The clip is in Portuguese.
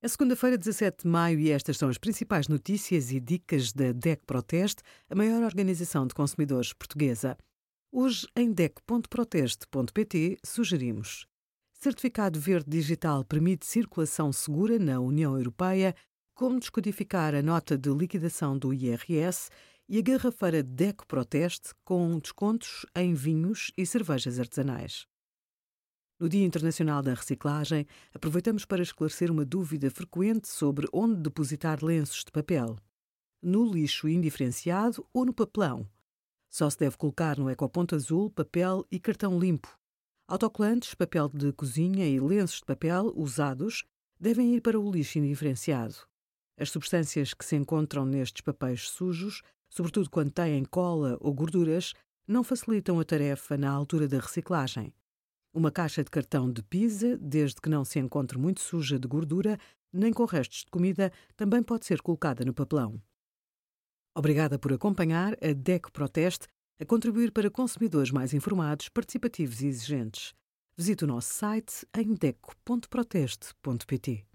É segunda-feira, 17 de maio, e estas são as principais notícias e dicas da DEC Proteste, a maior organização de consumidores portuguesa. Hoje, em DEC.proteste.pt, sugerimos: Certificado Verde Digital permite circulação segura na União Europeia, como descodificar a nota de liquidação do IRS e a garrafeira DEC Proteste com descontos em vinhos e cervejas artesanais. No Dia Internacional da Reciclagem, aproveitamos para esclarecer uma dúvida frequente sobre onde depositar lenços de papel. No lixo indiferenciado ou no papelão? Só se deve colocar no ecoponto azul papel e cartão limpo. Autocolantes, papel de cozinha e lenços de papel usados devem ir para o lixo indiferenciado. As substâncias que se encontram nestes papéis sujos, sobretudo quando têm cola ou gorduras, não facilitam a tarefa na altura da reciclagem. Uma caixa de cartão de pizza, desde que não se encontre muito suja de gordura, nem com restos de comida, também pode ser colocada no papelão. Obrigada por acompanhar a DECO Proteste a contribuir para consumidores mais informados, participativos e exigentes. Visite o nosso site em deco.proteste.pt.